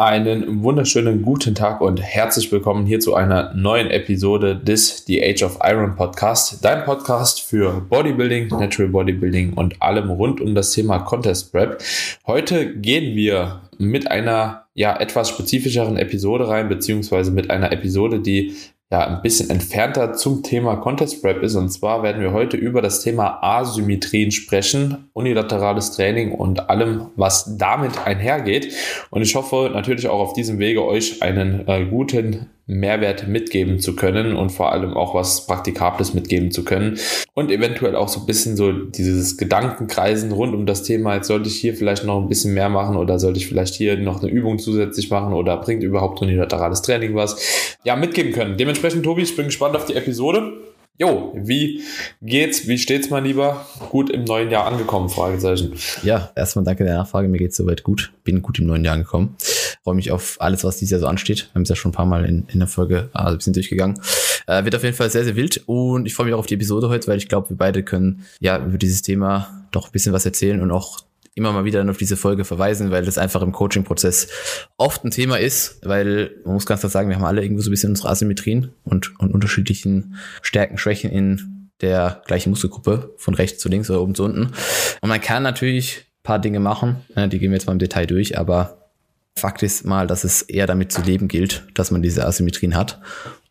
Einen wunderschönen guten Tag und herzlich willkommen hier zu einer neuen Episode des The Age of Iron Podcast, dein Podcast für Bodybuilding, Natural Bodybuilding und allem rund um das Thema Contest Prep. Heute gehen wir mit einer ja etwas spezifischeren Episode rein, beziehungsweise mit einer Episode, die ja ein bisschen entfernter zum Thema Contest Prep ist. Und zwar werden wir heute über das Thema Asymmetrien sprechen, unilaterales Training und allem, was damit einhergeht. Und ich hoffe natürlich auch auf diesem Wege euch einen äh, guten Mehrwert mitgeben zu können und vor allem auch was Praktikables mitgeben zu können und eventuell auch so ein bisschen so dieses Gedankenkreisen rund um das Thema, jetzt sollte ich hier vielleicht noch ein bisschen mehr machen oder sollte ich vielleicht hier noch eine Übung zusätzlich machen oder bringt überhaupt unilaterales Training was, ja, mitgeben können. Dementsprechend, Tobi, ich bin gespannt auf die Episode. Jo, wie geht's? Wie steht's, mein Lieber? Gut im neuen Jahr angekommen? Fragezeichen. Ja, erstmal danke der Nachfrage. Mir geht's soweit gut. Bin gut im neuen Jahr angekommen. Freue mich auf alles, was dieses Jahr so ansteht. Wir haben es ja schon ein paar Mal in, in der Folge also ein bisschen durchgegangen. Äh, wird auf jeden Fall sehr, sehr wild. Und ich freue mich auch auf die Episode heute, weil ich glaube, wir beide können ja über dieses Thema doch ein bisschen was erzählen und auch immer mal wieder auf diese Folge verweisen, weil das einfach im Coaching-Prozess oft ein Thema ist, weil man muss ganz klar sagen, wir haben alle irgendwo so ein bisschen unsere Asymmetrien und, und unterschiedlichen Stärken, Schwächen in der gleichen Muskelgruppe von rechts zu links oder oben zu unten. Und man kann natürlich paar Dinge machen, äh, die gehen wir jetzt mal im Detail durch, aber Fakt ist mal, dass es eher damit zu leben gilt, dass man diese Asymmetrien hat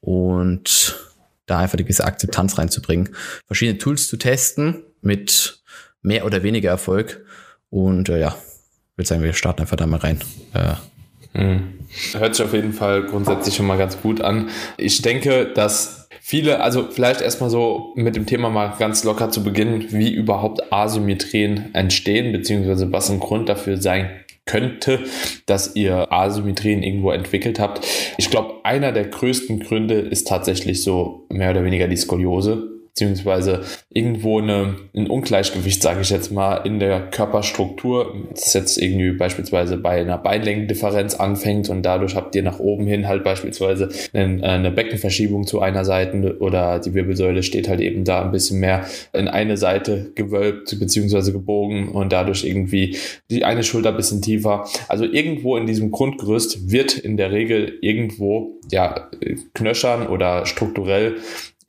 und da einfach eine gewisse Akzeptanz reinzubringen, verschiedene Tools zu testen mit mehr oder weniger Erfolg und äh, ja, ich würde sagen, wir starten einfach da mal rein. Äh, hm. Hört sich auf jeden Fall grundsätzlich schon mal ganz gut an. Ich denke, dass viele, also vielleicht erstmal so mit dem Thema mal ganz locker zu beginnen, wie überhaupt Asymmetrien entstehen, beziehungsweise was ein Grund dafür sein könnte, dass ihr Asymmetrien irgendwo entwickelt habt. Ich glaube, einer der größten Gründe ist tatsächlich so mehr oder weniger die Skoliose beziehungsweise irgendwo eine, ein Ungleichgewicht, sage ich jetzt mal, in der Körperstruktur, das jetzt irgendwie beispielsweise bei einer Beinlängendifferenz anfängt und dadurch habt ihr nach oben hin halt beispielsweise eine, eine Beckenverschiebung zu einer Seite oder die Wirbelsäule steht halt eben da ein bisschen mehr in eine Seite gewölbt beziehungsweise gebogen und dadurch irgendwie die eine Schulter ein bisschen tiefer. Also irgendwo in diesem Grundgerüst wird in der Regel irgendwo ja knöchern oder strukturell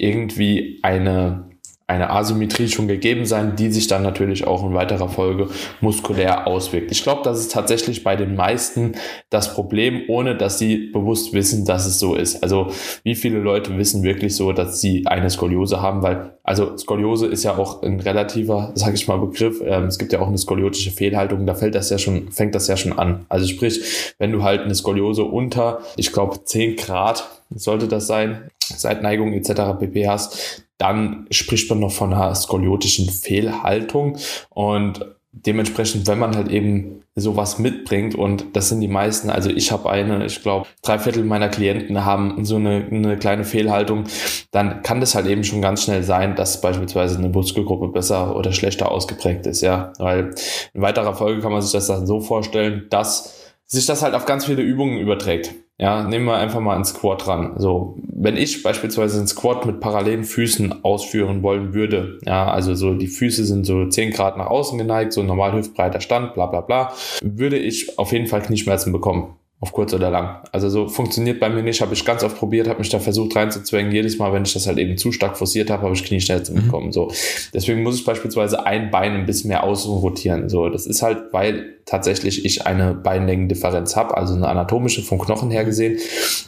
irgendwie eine, eine Asymmetrie schon gegeben sein, die sich dann natürlich auch in weiterer Folge muskulär auswirkt. Ich glaube, das ist tatsächlich bei den meisten das Problem, ohne dass sie bewusst wissen, dass es so ist. Also wie viele Leute wissen wirklich so, dass sie eine Skoliose haben, weil also Skoliose ist ja auch ein relativer, sage ich mal, Begriff. Ähm, es gibt ja auch eine skoliotische Fehlhaltung, da fällt das ja schon, fängt das ja schon an. Also sprich, wenn du halt eine Skoliose unter, ich glaube, 10 Grad sollte das sein, Seitneigung etc. pp hast, dann spricht man noch von einer skoliotischen Fehlhaltung und dementsprechend, wenn man halt eben sowas mitbringt und das sind die meisten, also ich habe eine, ich glaube, drei Viertel meiner Klienten haben so eine, eine kleine Fehlhaltung, dann kann das halt eben schon ganz schnell sein, dass beispielsweise eine Muskelgruppe besser oder schlechter ausgeprägt ist, ja, weil in weiterer Folge kann man sich das dann so vorstellen, dass sich das halt auf ganz viele Übungen überträgt. Ja, nehmen wir einfach mal einen Squat ran. So, wenn ich beispielsweise einen Squat mit parallelen Füßen ausführen wollen würde, ja, also so die Füße sind so 10 Grad nach außen geneigt, so normal hüftbreiter Stand, bla bla bla, würde ich auf jeden Fall Knieschmerzen bekommen auf kurz oder lang. Also so funktioniert bei mir nicht, habe ich ganz oft probiert, habe mich da versucht reinzuzwängen. Jedes Mal, wenn ich das halt eben zu stark forciert habe, habe ich Knieschmerzen mhm. bekommen. So, deswegen muss ich beispielsweise ein Bein ein bisschen mehr außen rotieren. So, das ist halt, weil tatsächlich ich eine Beinlängendifferenz habe, also eine anatomische vom Knochen her gesehen.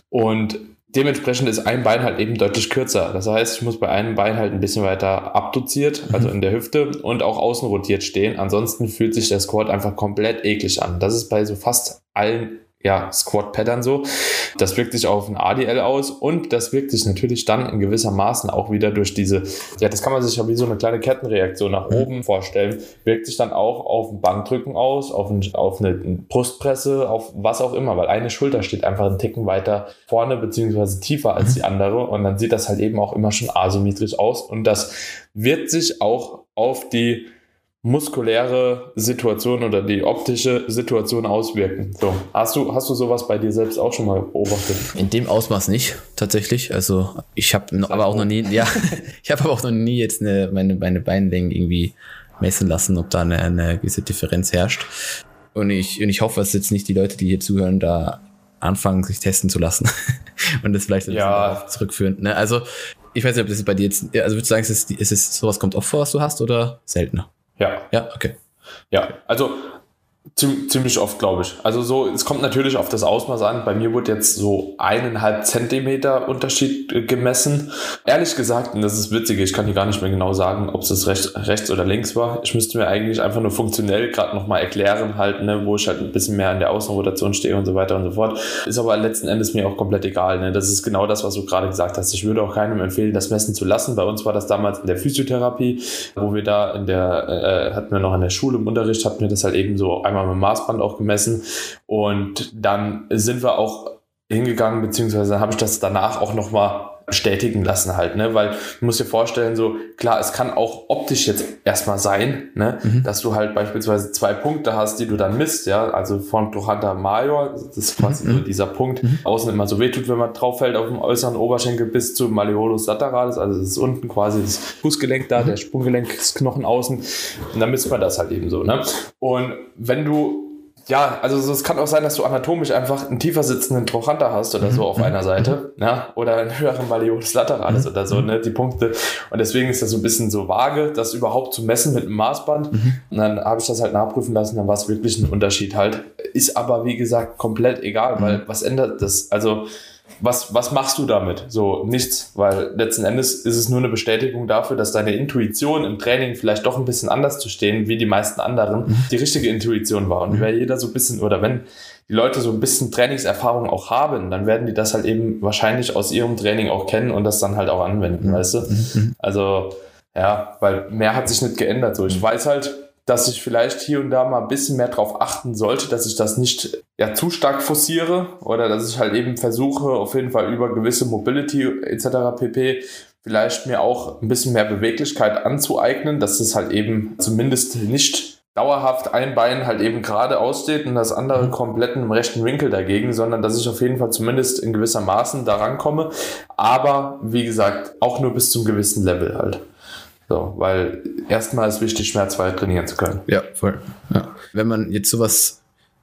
Und dementsprechend ist ein Bein halt eben deutlich kürzer. Das heißt, ich muss bei einem Bein halt ein bisschen weiter abduziert, also mhm. in der Hüfte und auch außen rotiert stehen. Ansonsten fühlt sich der Squat einfach komplett eklig an. Das ist bei so fast allen ja, Squat-Pattern so. Das wirkt sich auf ein ADL aus und das wirkt sich natürlich dann in gewisser Maßen auch wieder durch diese, ja, das kann man sich ja wie so eine kleine Kettenreaktion nach mhm. oben vorstellen, wirkt sich dann auch auf ein Bankdrücken aus, auf, ein, auf eine Brustpresse, auf was auch immer, weil eine Schulter steht einfach einen Ticken weiter vorne beziehungsweise tiefer als mhm. die andere und dann sieht das halt eben auch immer schon asymmetrisch aus und das wird sich auch auf die muskuläre Situation oder die optische Situation auswirken. So, hast du hast du sowas bei dir selbst auch schon mal beobachtet? In dem Ausmaß nicht tatsächlich. Also ich habe aber auch noch nie, ja, ich habe aber auch noch nie jetzt eine, meine meine Beinlängen irgendwie messen lassen, ob da eine, eine gewisse Differenz herrscht. Und ich, und ich hoffe, dass jetzt nicht die Leute, die hier zuhören, da anfangen, sich testen zu lassen und das vielleicht ein ja. zurückführen. Ne? Also, ich weiß nicht, ob das bei dir jetzt, also würdest du sagen, ist es, ist es sowas kommt oft vor, was du hast oder seltener? Ja. Ja, okay. Ja, also Ziemlich oft, glaube ich. Also so, es kommt natürlich auf das Ausmaß an. Bei mir wurde jetzt so eineinhalb Zentimeter Unterschied äh, gemessen. Ehrlich gesagt, und das ist witzig, ich kann hier gar nicht mehr genau sagen, ob es rechts, rechts oder links war. Ich müsste mir eigentlich einfach nur funktionell gerade nochmal erklären, halt, ne, wo ich halt ein bisschen mehr an der Außenrotation stehe und so weiter und so fort. Ist aber letzten Endes mir auch komplett egal. Ne? Das ist genau das, was du gerade gesagt hast. Ich würde auch keinem empfehlen, das messen zu lassen. Bei uns war das damals in der Physiotherapie, wo wir da in der, äh, hatten wir noch in der Schule im Unterricht, hatten wir das halt eben so einmal mit dem Maßband auch gemessen. Und dann sind wir auch hingegangen, beziehungsweise habe ich das danach auch nochmal bestätigen lassen halt, ne, weil du musst dir vorstellen, so, klar, es kann auch optisch jetzt erstmal sein, ne, mhm. dass du halt beispielsweise zwei Punkte hast, die du dann misst, ja, also von Trochanter Major, das ist quasi mhm. so dieser Punkt, mhm. außen immer so wehtut, wenn man drauf fällt auf dem äußeren Oberschenkel bis zu Malleolus lateralis, also das ist unten quasi das Fußgelenk da, mhm. der Sprunggelenkknochen außen und dann misst man das halt eben so, ne, und wenn du ja, also es kann auch sein, dass du anatomisch einfach einen tiefer sitzenden Trochanter hast oder so auf mhm. einer Seite, ja, ne? oder einen höheren Malleolus lateralis oder so, ne, die Punkte. Und deswegen ist das so ein bisschen so vage, das überhaupt zu messen mit einem Maßband. Mhm. Und dann habe ich das halt nachprüfen lassen, dann war es wirklich ein Unterschied halt. Ist aber, wie gesagt, komplett egal, weil mhm. was ändert das? Also, was, was machst du damit? So, nichts, weil letzten Endes ist es nur eine Bestätigung dafür, dass deine Intuition im Training vielleicht doch ein bisschen anders zu stehen, wie die meisten anderen, mhm. die richtige Intuition war. Und mhm. wenn jeder so ein bisschen, oder wenn die Leute so ein bisschen Trainingserfahrung auch haben, dann werden die das halt eben wahrscheinlich aus ihrem Training auch kennen und das dann halt auch anwenden, mhm. weißt du? Also, ja, weil mehr hat sich nicht geändert. So, ich weiß halt, dass ich vielleicht hier und da mal ein bisschen mehr darauf achten sollte, dass ich das nicht ja, zu stark forciere oder dass ich halt eben versuche, auf jeden Fall über gewisse Mobility etc. pp. vielleicht mir auch ein bisschen mehr Beweglichkeit anzueignen, dass es halt eben zumindest nicht dauerhaft ein Bein halt eben gerade aussteht und das andere komplett im rechten Winkel dagegen, sondern dass ich auf jeden Fall zumindest in gewisser Maßen daran komme. Aber wie gesagt, auch nur bis zum gewissen Level halt. So, weil erstmal ist wichtig, schmerzfrei trainieren zu können. Ja, voll. Ja. Wenn man jetzt sowas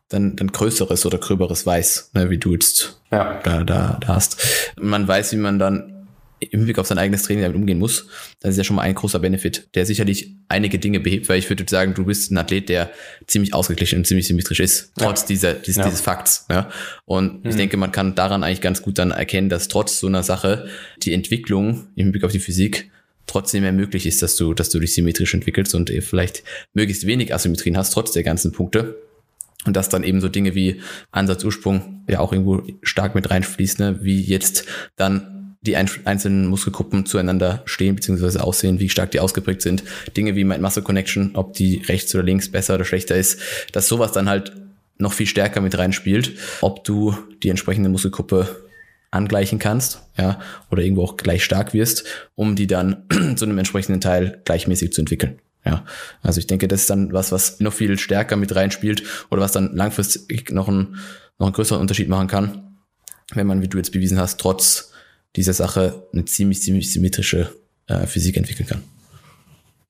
dann, dann Größeres oder Gröberes weiß, ne, wie du jetzt ja. da, da, da hast, man weiß, wie man dann im Blick auf sein eigenes Training damit umgehen muss, das ist ja schon mal ein großer Benefit, der sicherlich einige Dinge behebt, weil ich würde sagen, du bist ein Athlet, der ziemlich ausgeglichen und ziemlich symmetrisch ist, trotz ja. dieser, dieses, ja. dieses Fakts. Ja? Und mhm. ich denke, man kann daran eigentlich ganz gut dann erkennen, dass trotz so einer Sache die Entwicklung im Blick auf die Physik trotzdem mehr möglich ist, dass du, dass du dich symmetrisch entwickelst und vielleicht möglichst wenig Asymmetrien hast, trotz der ganzen Punkte. Und dass dann eben so Dinge wie Ansatzursprung ja auch irgendwo stark mit reinfließt, ne? wie jetzt dann die einzelnen Muskelgruppen zueinander stehen bzw. aussehen, wie stark die ausgeprägt sind. Dinge wie Mind Muscle Connection, ob die rechts oder links besser oder schlechter ist, dass sowas dann halt noch viel stärker mit reinspielt, ob du die entsprechende Muskelgruppe angleichen kannst, ja, oder irgendwo auch gleich stark wirst, um die dann zu einem entsprechenden Teil gleichmäßig zu entwickeln. Ja, also ich denke, das ist dann was, was noch viel stärker mit reinspielt oder was dann langfristig noch, ein, noch einen größeren Unterschied machen kann, wenn man, wie du jetzt bewiesen hast, trotz dieser Sache eine ziemlich, ziemlich symmetrische äh, Physik entwickeln kann.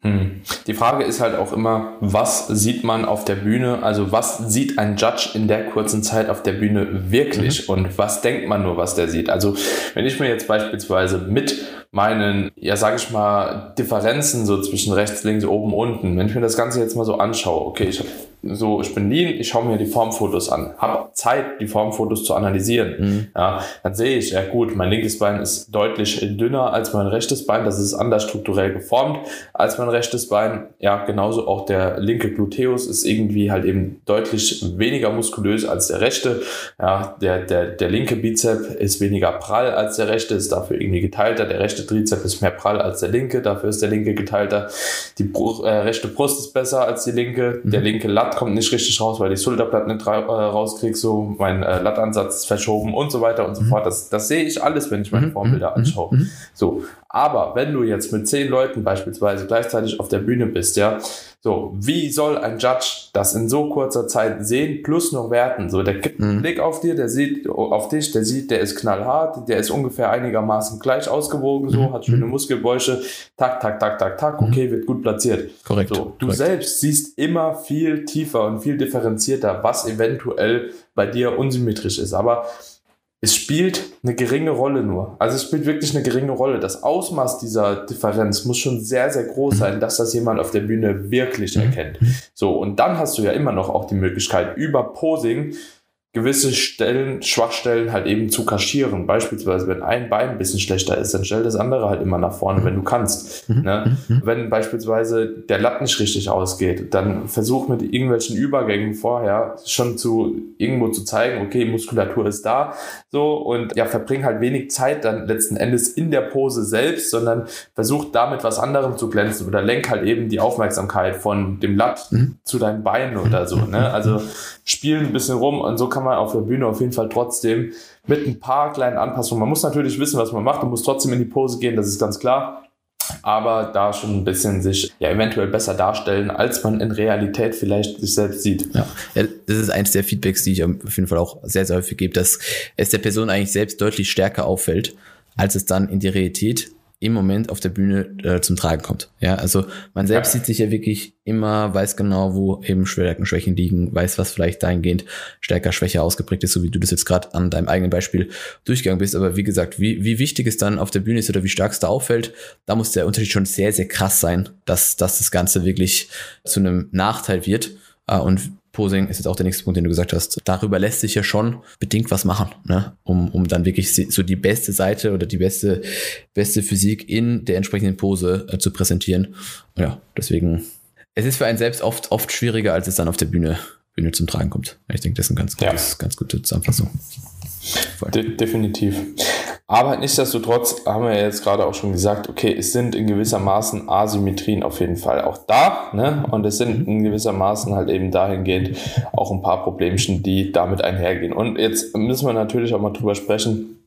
Hm. Die Frage ist halt auch immer, was sieht man auf der Bühne? Also was sieht ein Judge in der kurzen Zeit auf der Bühne wirklich mhm. und was denkt man nur, was der sieht? Also wenn ich mir jetzt beispielsweise mit meinen, ja sage ich mal, Differenzen so zwischen rechts, links, oben, unten, wenn ich mir das Ganze jetzt mal so anschaue, okay, ich habe so, ich bin lean, ich schaue mir die Formfotos an, habe Zeit, die Formfotos zu analysieren. Mhm. Ja, dann sehe ich, ja gut, mein linkes Bein ist deutlich dünner als mein rechtes Bein, das ist anders strukturell geformt als mein rechtes Bein. Ja, genauso auch der linke Gluteus ist irgendwie halt eben deutlich weniger muskulös als der rechte. Ja, der, der, der linke Bizep ist weniger prall als der rechte, ist dafür irgendwie geteilter. Der rechte Trizep ist mehr prall als der linke, dafür ist der linke geteilter. Die Br äh, rechte Brust ist besser als die linke, mhm. der linke Latt Latt kommt nicht richtig raus, weil die Schulterblatt nicht äh, rauskrieg, so mein äh, Lattansatz ist verschoben und so weiter und so mhm. fort. Das, das sehe ich alles, wenn ich meine mhm. Formbilder mhm. anschaue. Mhm. So, aber wenn du jetzt mit zehn Leuten beispielsweise gleichzeitig auf der Bühne bist, ja, So, wie soll ein Judge das in so kurzer Zeit sehen plus noch werten? So, der gibt einen mhm. Blick auf dir, der sieht auf dich, der sieht, der ist knallhart, der ist ungefähr einigermaßen gleich ausgewogen, so, mhm. hat schöne mhm. Muskelbäuche, tak, tak, tak, tak, tak, okay, mhm. wird gut platziert. Korrekt. So, du korrekt. selbst siehst immer viel tiefer und viel differenzierter, was eventuell bei dir unsymmetrisch ist. Aber es spielt eine geringe Rolle nur. Also es spielt wirklich eine geringe Rolle. Das Ausmaß dieser Differenz muss schon sehr, sehr groß sein, dass das jemand auf der Bühne wirklich erkennt. So, und dann hast du ja immer noch auch die Möglichkeit, über Posing gewisse Stellen, Schwachstellen halt eben zu kaschieren. Beispielsweise, wenn ein Bein ein bisschen schlechter ist, dann stell das andere halt immer nach vorne, wenn du kannst. Mhm. Ne? Mhm. Wenn beispielsweise der Latt nicht richtig ausgeht, dann versuch mit irgendwelchen Übergängen vorher schon zu irgendwo zu zeigen, okay, Muskulatur ist da, so und ja, verbring halt wenig Zeit dann letzten Endes in der Pose selbst, sondern versuch damit was anderem zu glänzen oder lenk halt eben die Aufmerksamkeit von dem Latt mhm. zu deinen Beinen oder so. Ne? Also spielen ein bisschen rum und so kann man auf der Bühne auf jeden Fall trotzdem mit ein paar kleinen Anpassungen. Man muss natürlich wissen, was man macht. Man muss trotzdem in die Pose gehen, das ist ganz klar. Aber da schon ein bisschen sich ja eventuell besser darstellen, als man in Realität vielleicht sich selbst sieht. Ja, das ist eins der Feedbacks, die ich auf jeden Fall auch sehr, sehr häufig gebe, dass es der Person eigentlich selbst deutlich stärker auffällt, als es dann in die Realität im Moment auf der Bühne äh, zum Tragen kommt. Ja, also man selbst ja. sieht sich ja wirklich immer, weiß genau, wo eben Stärken, Schwächen liegen, weiß, was vielleicht dahingehend stärker, schwächer ausgeprägt ist, so wie du das jetzt gerade an deinem eigenen Beispiel durchgegangen bist. Aber wie gesagt, wie, wie wichtig es dann auf der Bühne ist oder wie stark es da auffällt, da muss der Unterschied schon sehr, sehr krass sein, dass, dass das Ganze wirklich zu einem Nachteil wird. Äh, und Posing ist jetzt auch der nächste Punkt, den du gesagt hast. Darüber lässt sich ja schon bedingt was machen, ne? um, um dann wirklich so die beste Seite oder die beste, beste Physik in der entsprechenden Pose äh, zu präsentieren. Ja, deswegen, es ist für einen selbst oft, oft schwieriger, als es dann auf der Bühne, Bühne zum Tragen kommt. Ich denke, das ist eine ganz, gutes, ja. ganz gute Zusammenfassung. De definitiv. Aber nichtsdestotrotz haben wir jetzt gerade auch schon gesagt, okay, es sind in gewissermaßen Asymmetrien auf jeden Fall auch da. Ne? Und es sind in gewissermaßen halt eben dahingehend auch ein paar Problemchen, die damit einhergehen. Und jetzt müssen wir natürlich auch mal drüber sprechen,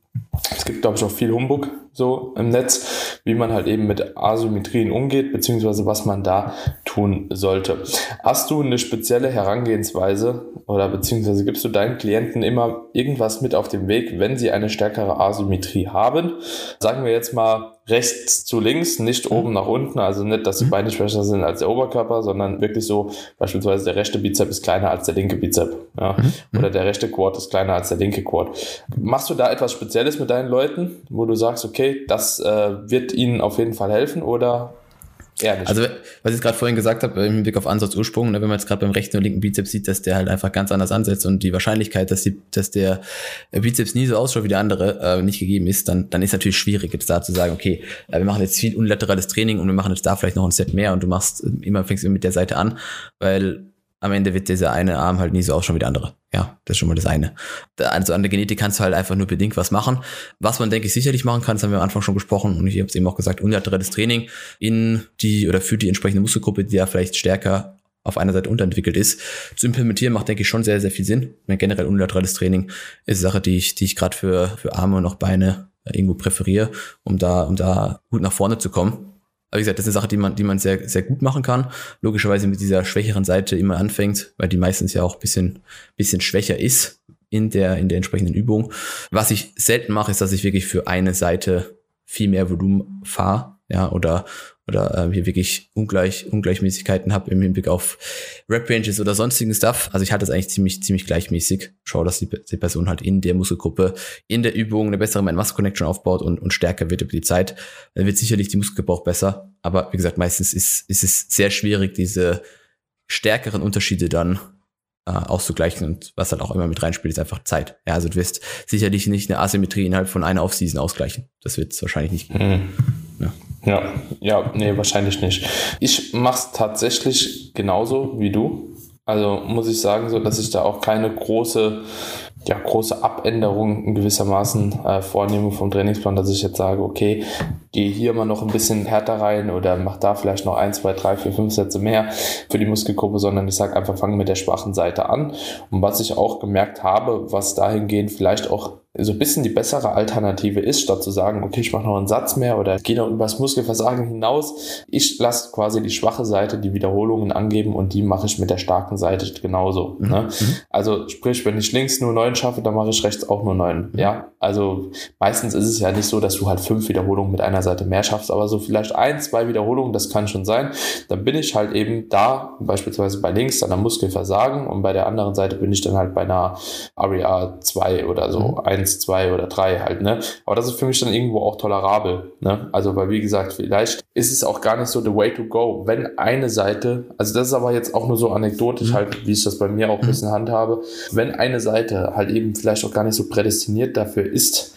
es gibt, glaube ich, auch viel Humbug so im Netz, wie man halt eben mit Asymmetrien umgeht, beziehungsweise was man da tun sollte. Hast du eine spezielle Herangehensweise oder beziehungsweise gibst du deinen Klienten immer irgendwas mit auf dem Weg, wenn sie eine stärkere Asymmetrie haben? Sagen wir jetzt mal rechts zu links, nicht oben nach unten, also nicht, dass die mhm. Beine schwächer sind als der Oberkörper, sondern wirklich so, beispielsweise der rechte Bizep ist kleiner als der linke Bizep, ja? Mhm. oder der rechte Quad ist kleiner als der linke Quad. Machst du da etwas Spezielles mit deinen Leuten, wo du sagst, okay, das äh, wird ihnen auf jeden Fall helfen oder Ehrlich. Also, was ich gerade vorhin gesagt habe, im Blick auf Ansatzursprung, ne, wenn man jetzt gerade beim rechten und linken Bizeps sieht, dass der halt einfach ganz anders ansetzt und die Wahrscheinlichkeit, dass, die, dass der Bizeps nie so ausschaut wie der andere, äh, nicht gegeben ist, dann, dann ist natürlich schwierig, jetzt da zu sagen, okay, äh, wir machen jetzt viel unilaterales Training und wir machen jetzt da vielleicht noch ein Set mehr und du machst immer, fängst immer mit der Seite an, weil am Ende wird dieser eine Arm halt nie so ausschauen wie der andere. Ja, das ist schon mal das eine. Also an der Genetik kannst du halt einfach nur bedingt was machen. Was man, denke ich, sicherlich machen kann, das haben wir am Anfang schon besprochen und ich habe es eben auch gesagt, unilaterales Training in die oder für die entsprechende Muskelgruppe, die ja vielleicht stärker auf einer Seite unterentwickelt ist, zu implementieren, macht, denke ich, schon sehr, sehr viel Sinn. Mein generell unilaterales Training ist eine Sache, die ich, die ich gerade für, für Arme und auch Beine irgendwo präferiere, um da, um da gut nach vorne zu kommen. Aber wie gesagt, das ist eine Sache, die man, die man sehr, sehr gut machen kann. Logischerweise mit dieser schwächeren Seite immer anfängt, weil die meistens ja auch bisschen, bisschen schwächer ist in der, in der entsprechenden Übung. Was ich selten mache, ist, dass ich wirklich für eine Seite viel mehr Volumen fahre, ja, oder, oder äh, hier wirklich Ungleich, Ungleichmäßigkeiten habe im Hinblick auf Rep-Ranges oder sonstigen Stuff. Also ich halte das eigentlich ziemlich, ziemlich gleichmäßig. Schau, dass die, die Person halt in der Muskelgruppe, in der Übung eine bessere Mind-Muscle-Connection aufbaut und, und stärker wird über die Zeit. Dann wird sicherlich die Muskelgebrauch besser. Aber wie gesagt, meistens ist, ist es sehr schwierig, diese stärkeren Unterschiede dann äh, auszugleichen und was halt auch immer mit reinspielt, ist einfach Zeit. Ja, also du wirst sicherlich nicht eine Asymmetrie innerhalb von einer Offseason ausgleichen. Das wird es wahrscheinlich nicht geben. Ja. Ja, nee, wahrscheinlich nicht. Ich mach's tatsächlich genauso wie du. Also muss ich sagen, so dass ich da auch keine große, ja, große Abänderung gewissermaßen äh, vornehme vom Trainingsplan, dass ich jetzt sage, okay, gehe hier mal noch ein bisschen härter rein oder mach da vielleicht noch ein, zwei, drei, vier, fünf Sätze mehr für die Muskelgruppe, sondern ich sage einfach, fange mit der schwachen Seite an. Und was ich auch gemerkt habe, was dahingehend vielleicht auch so ein bisschen die bessere Alternative ist, statt zu sagen, okay, ich mache noch einen Satz mehr oder gehe noch übers Muskelversagen hinaus. Ich lasse quasi die schwache Seite die Wiederholungen angeben und die mache ich mit der starken Seite genauso. Mhm. Ne? Mhm. Also sprich, wenn ich links nur neun schaffe, dann mache ich rechts auch nur neun. Mhm. Ja, also meistens ist es ja nicht so, dass du halt fünf Wiederholungen mit einer Seite mehr schaffst, aber so vielleicht ein, zwei Wiederholungen, das kann schon sein. Dann bin ich halt eben da, beispielsweise bei links, an der Muskelversagen und bei der anderen Seite bin ich dann halt bei einer Aria 2 oder so, mhm. 1, 2 oder 3 halt, ne? Aber das ist für mich dann irgendwo auch tolerabel, ne? Also, weil wie gesagt, vielleicht ist es auch gar nicht so the way to go, wenn eine Seite, also das ist aber jetzt auch nur so anekdotisch mhm. halt, wie ich das bei mir auch ein mhm. bisschen handhabe, wenn eine Seite halt eben vielleicht auch gar nicht so prädestiniert dafür ist,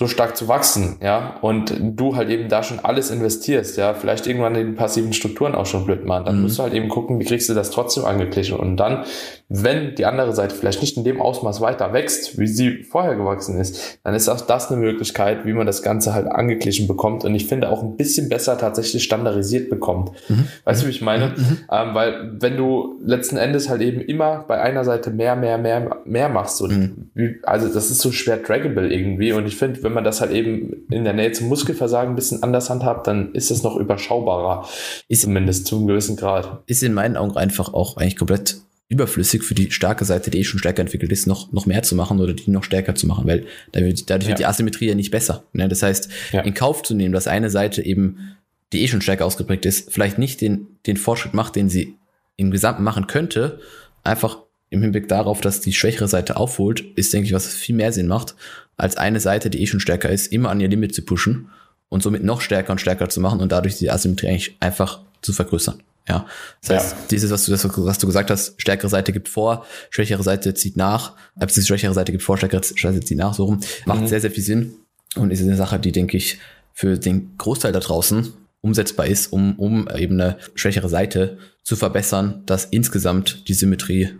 so stark zu wachsen, ja, und du halt eben da schon alles investierst, ja, vielleicht irgendwann in den passiven Strukturen auch schon blöd machen, dann mhm. musst du halt eben gucken, wie kriegst du das trotzdem angeglichen und dann, wenn die andere Seite vielleicht nicht in dem Ausmaß weiter wächst, wie sie vorher gewachsen ist, dann ist auch das eine Möglichkeit, wie man das Ganze halt angeglichen bekommt und ich finde auch ein bisschen besser tatsächlich standardisiert bekommt. Mhm. Weißt du, wie ich meine? Mhm. Ähm, weil wenn du letzten Endes halt eben immer bei einer Seite mehr, mehr, mehr, mehr machst und mhm. wie, also das ist so schwer trackable irgendwie und ich finde, wenn man das halt eben in der Nähe zum Muskelversagen ein bisschen anders handhabt, dann ist es noch überschaubarer. Ist zumindest zu einem gewissen Grad. Ist in meinen Augen einfach auch eigentlich komplett überflüssig für die starke Seite, die eh schon stärker entwickelt ist, noch, noch mehr zu machen oder die noch stärker zu machen, weil dadurch, dadurch ja. wird die Asymmetrie ja nicht besser. Ne? Das heißt, ja. in Kauf zu nehmen, dass eine Seite eben, die eh schon stärker ausgeprägt ist, vielleicht nicht den, den Fortschritt macht, den sie im Gesamten machen könnte, einfach im Hinblick darauf, dass die schwächere Seite aufholt, ist, denke ich, was viel mehr Sinn macht, als eine Seite, die eh schon stärker ist, immer an ihr Limit zu pushen und somit noch stärker und stärker zu machen und dadurch die Asymmetrie eigentlich einfach zu vergrößern. Ja, das heißt, ja. dieses, was du, das, was du gesagt hast, stärkere Seite gibt vor, schwächere Seite zieht nach, äh, schwächere Seite gibt vor, stärkere Seite zieht nach, so rum, macht mhm. sehr, sehr viel Sinn und ist eine Sache, die, denke ich, für den Großteil da draußen umsetzbar ist, um, um eben eine schwächere Seite zu verbessern, dass insgesamt die Symmetrie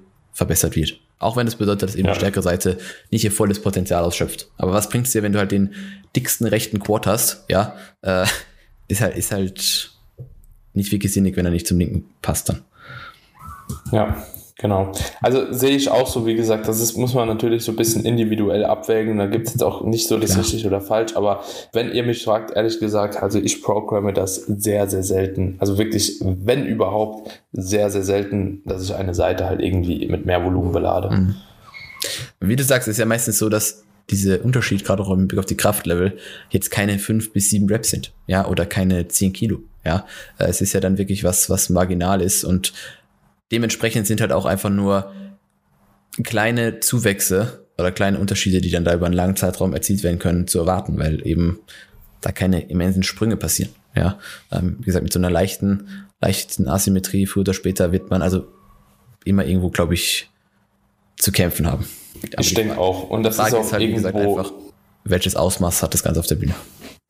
verbessert wird. Auch wenn es das bedeutet, dass eben ja. die stärkere Seite nicht ihr volles Potenzial ausschöpft. Aber was bringt es dir, wenn du halt den dicksten rechten Quad hast? Ja, äh, ist halt, ist halt nicht wirklich sinnig, wenn er nicht zum linken passt dann. Ja, Genau. Also sehe ich auch so, wie gesagt, das ist, muss man natürlich so ein bisschen individuell abwägen. Da gibt es jetzt auch nicht so das ja. richtig oder falsch. Aber wenn ihr mich fragt, ehrlich gesagt, also ich programme das sehr, sehr selten. Also wirklich, wenn überhaupt, sehr, sehr selten, dass ich eine Seite halt irgendwie mit mehr Volumen belade. Mhm. Wie du sagst, ist ja meistens so, dass diese Unterschied, gerade auch im Blick auf die Kraftlevel, jetzt keine fünf bis sieben Reps sind, ja, oder keine zehn Kilo, ja. Es ist ja dann wirklich was, was marginal ist und dementsprechend sind halt auch einfach nur kleine Zuwächse oder kleine Unterschiede, die dann da über einen langen Zeitraum erzielt werden können, zu erwarten, weil eben da keine immensen Sprünge passieren. Ja, ähm, wie gesagt, mit so einer leichten, leichten Asymmetrie, früher oder später wird man also immer irgendwo, glaube ich, zu kämpfen haben. Aber ich denke auch. Und das Frage ist auch ist halt, irgendwo, wie gesagt, einfach, welches Ausmaß hat das Ganze auf der Bühne?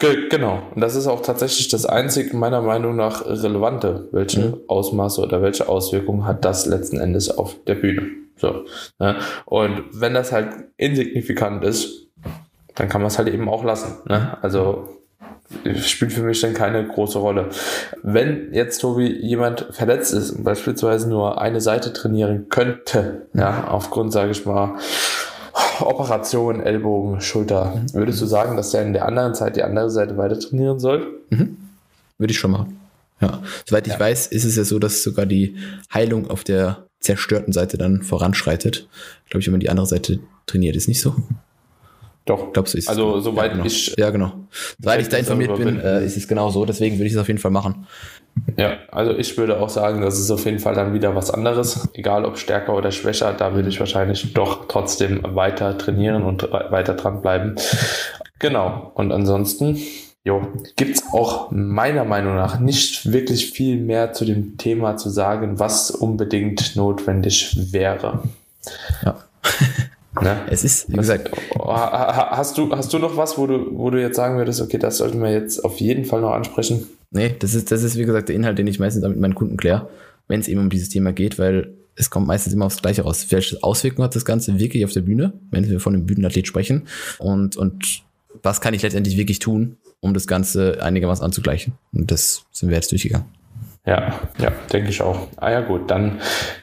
Genau. Und das ist auch tatsächlich das einzig meiner Meinung nach relevante, welche mhm. Ausmaße oder welche Auswirkungen hat das letzten Endes auf der Bühne. So. Ne? Und wenn das halt insignifikant ist, dann kann man es halt eben auch lassen. Ne? Also spielt für mich dann keine große Rolle. Wenn jetzt, Tobi, jemand verletzt ist und beispielsweise nur eine Seite trainieren könnte, ja, aufgrund, sage ich mal, Operation, Ellbogen, Schulter. Mhm. Würdest du sagen, dass der in der anderen Zeit die andere Seite weiter trainieren soll? Mhm. Würde ich schon machen. Ja. Soweit ich ja. weiß, ist es ja so, dass sogar die Heilung auf der zerstörten Seite dann voranschreitet. Glaube ich, wenn man die andere Seite trainiert, ist nicht so. Doch. Glaubst du, ist Also, es soweit ja, genau. ich. Ja, genau. Soweit ich da informiert bin, äh, ist es genau so. Deswegen würde ich es auf jeden Fall machen. Ja, also ich würde auch sagen, das ist auf jeden Fall dann wieder was anderes. Egal ob stärker oder schwächer, da würde ich wahrscheinlich doch trotzdem weiter trainieren und weiter dranbleiben. Genau. Und ansonsten, jo, gibt's auch meiner Meinung nach nicht wirklich viel mehr zu dem Thema zu sagen, was unbedingt notwendig wäre. Ja. Ne? Es ist, wie gesagt. Hast du, hast du noch was, wo du, wo du jetzt sagen würdest, okay, das sollten wir jetzt auf jeden Fall noch ansprechen? Nee, das ist, das ist, wie gesagt, der Inhalt, den ich meistens mit meinen Kunden kläre, wenn es eben um dieses Thema geht, weil es kommt meistens immer aufs Gleiche raus. Welche Auswirkungen hat das Ganze wirklich auf der Bühne, wenn wir von einem Bühnenathlet sprechen? Und, und was kann ich letztendlich wirklich tun, um das Ganze einigermaßen anzugleichen? Und das sind wir jetzt durchgegangen. Ja, ja, denke ich auch. Ah ja gut, dann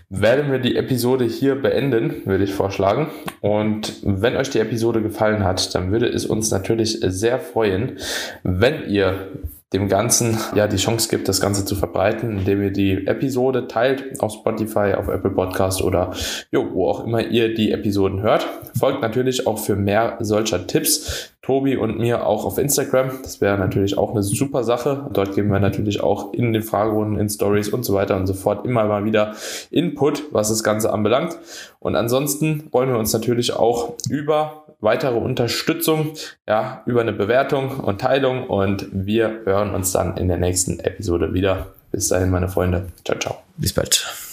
werden wir die Episode hier beenden, würde ich vorschlagen. Und wenn euch die Episode gefallen hat, dann würde es uns natürlich sehr freuen, wenn ihr dem Ganzen ja die Chance gibt, das Ganze zu verbreiten, indem ihr die Episode teilt auf Spotify, auf Apple Podcast oder jo, wo auch immer ihr die Episoden hört. Folgt natürlich auch für mehr solcher Tipps Tobi und mir auch auf Instagram. Das wäre natürlich auch eine super Sache. Dort geben wir natürlich auch in den Fragerunden, in Stories und so weiter und so fort immer mal wieder Input, was das Ganze anbelangt. Und ansonsten freuen wir uns natürlich auch über weitere Unterstützung, ja, über eine Bewertung und Teilung und wir hören uns dann in der nächsten Episode wieder. Bis dahin, meine Freunde. Ciao, ciao. Bis bald.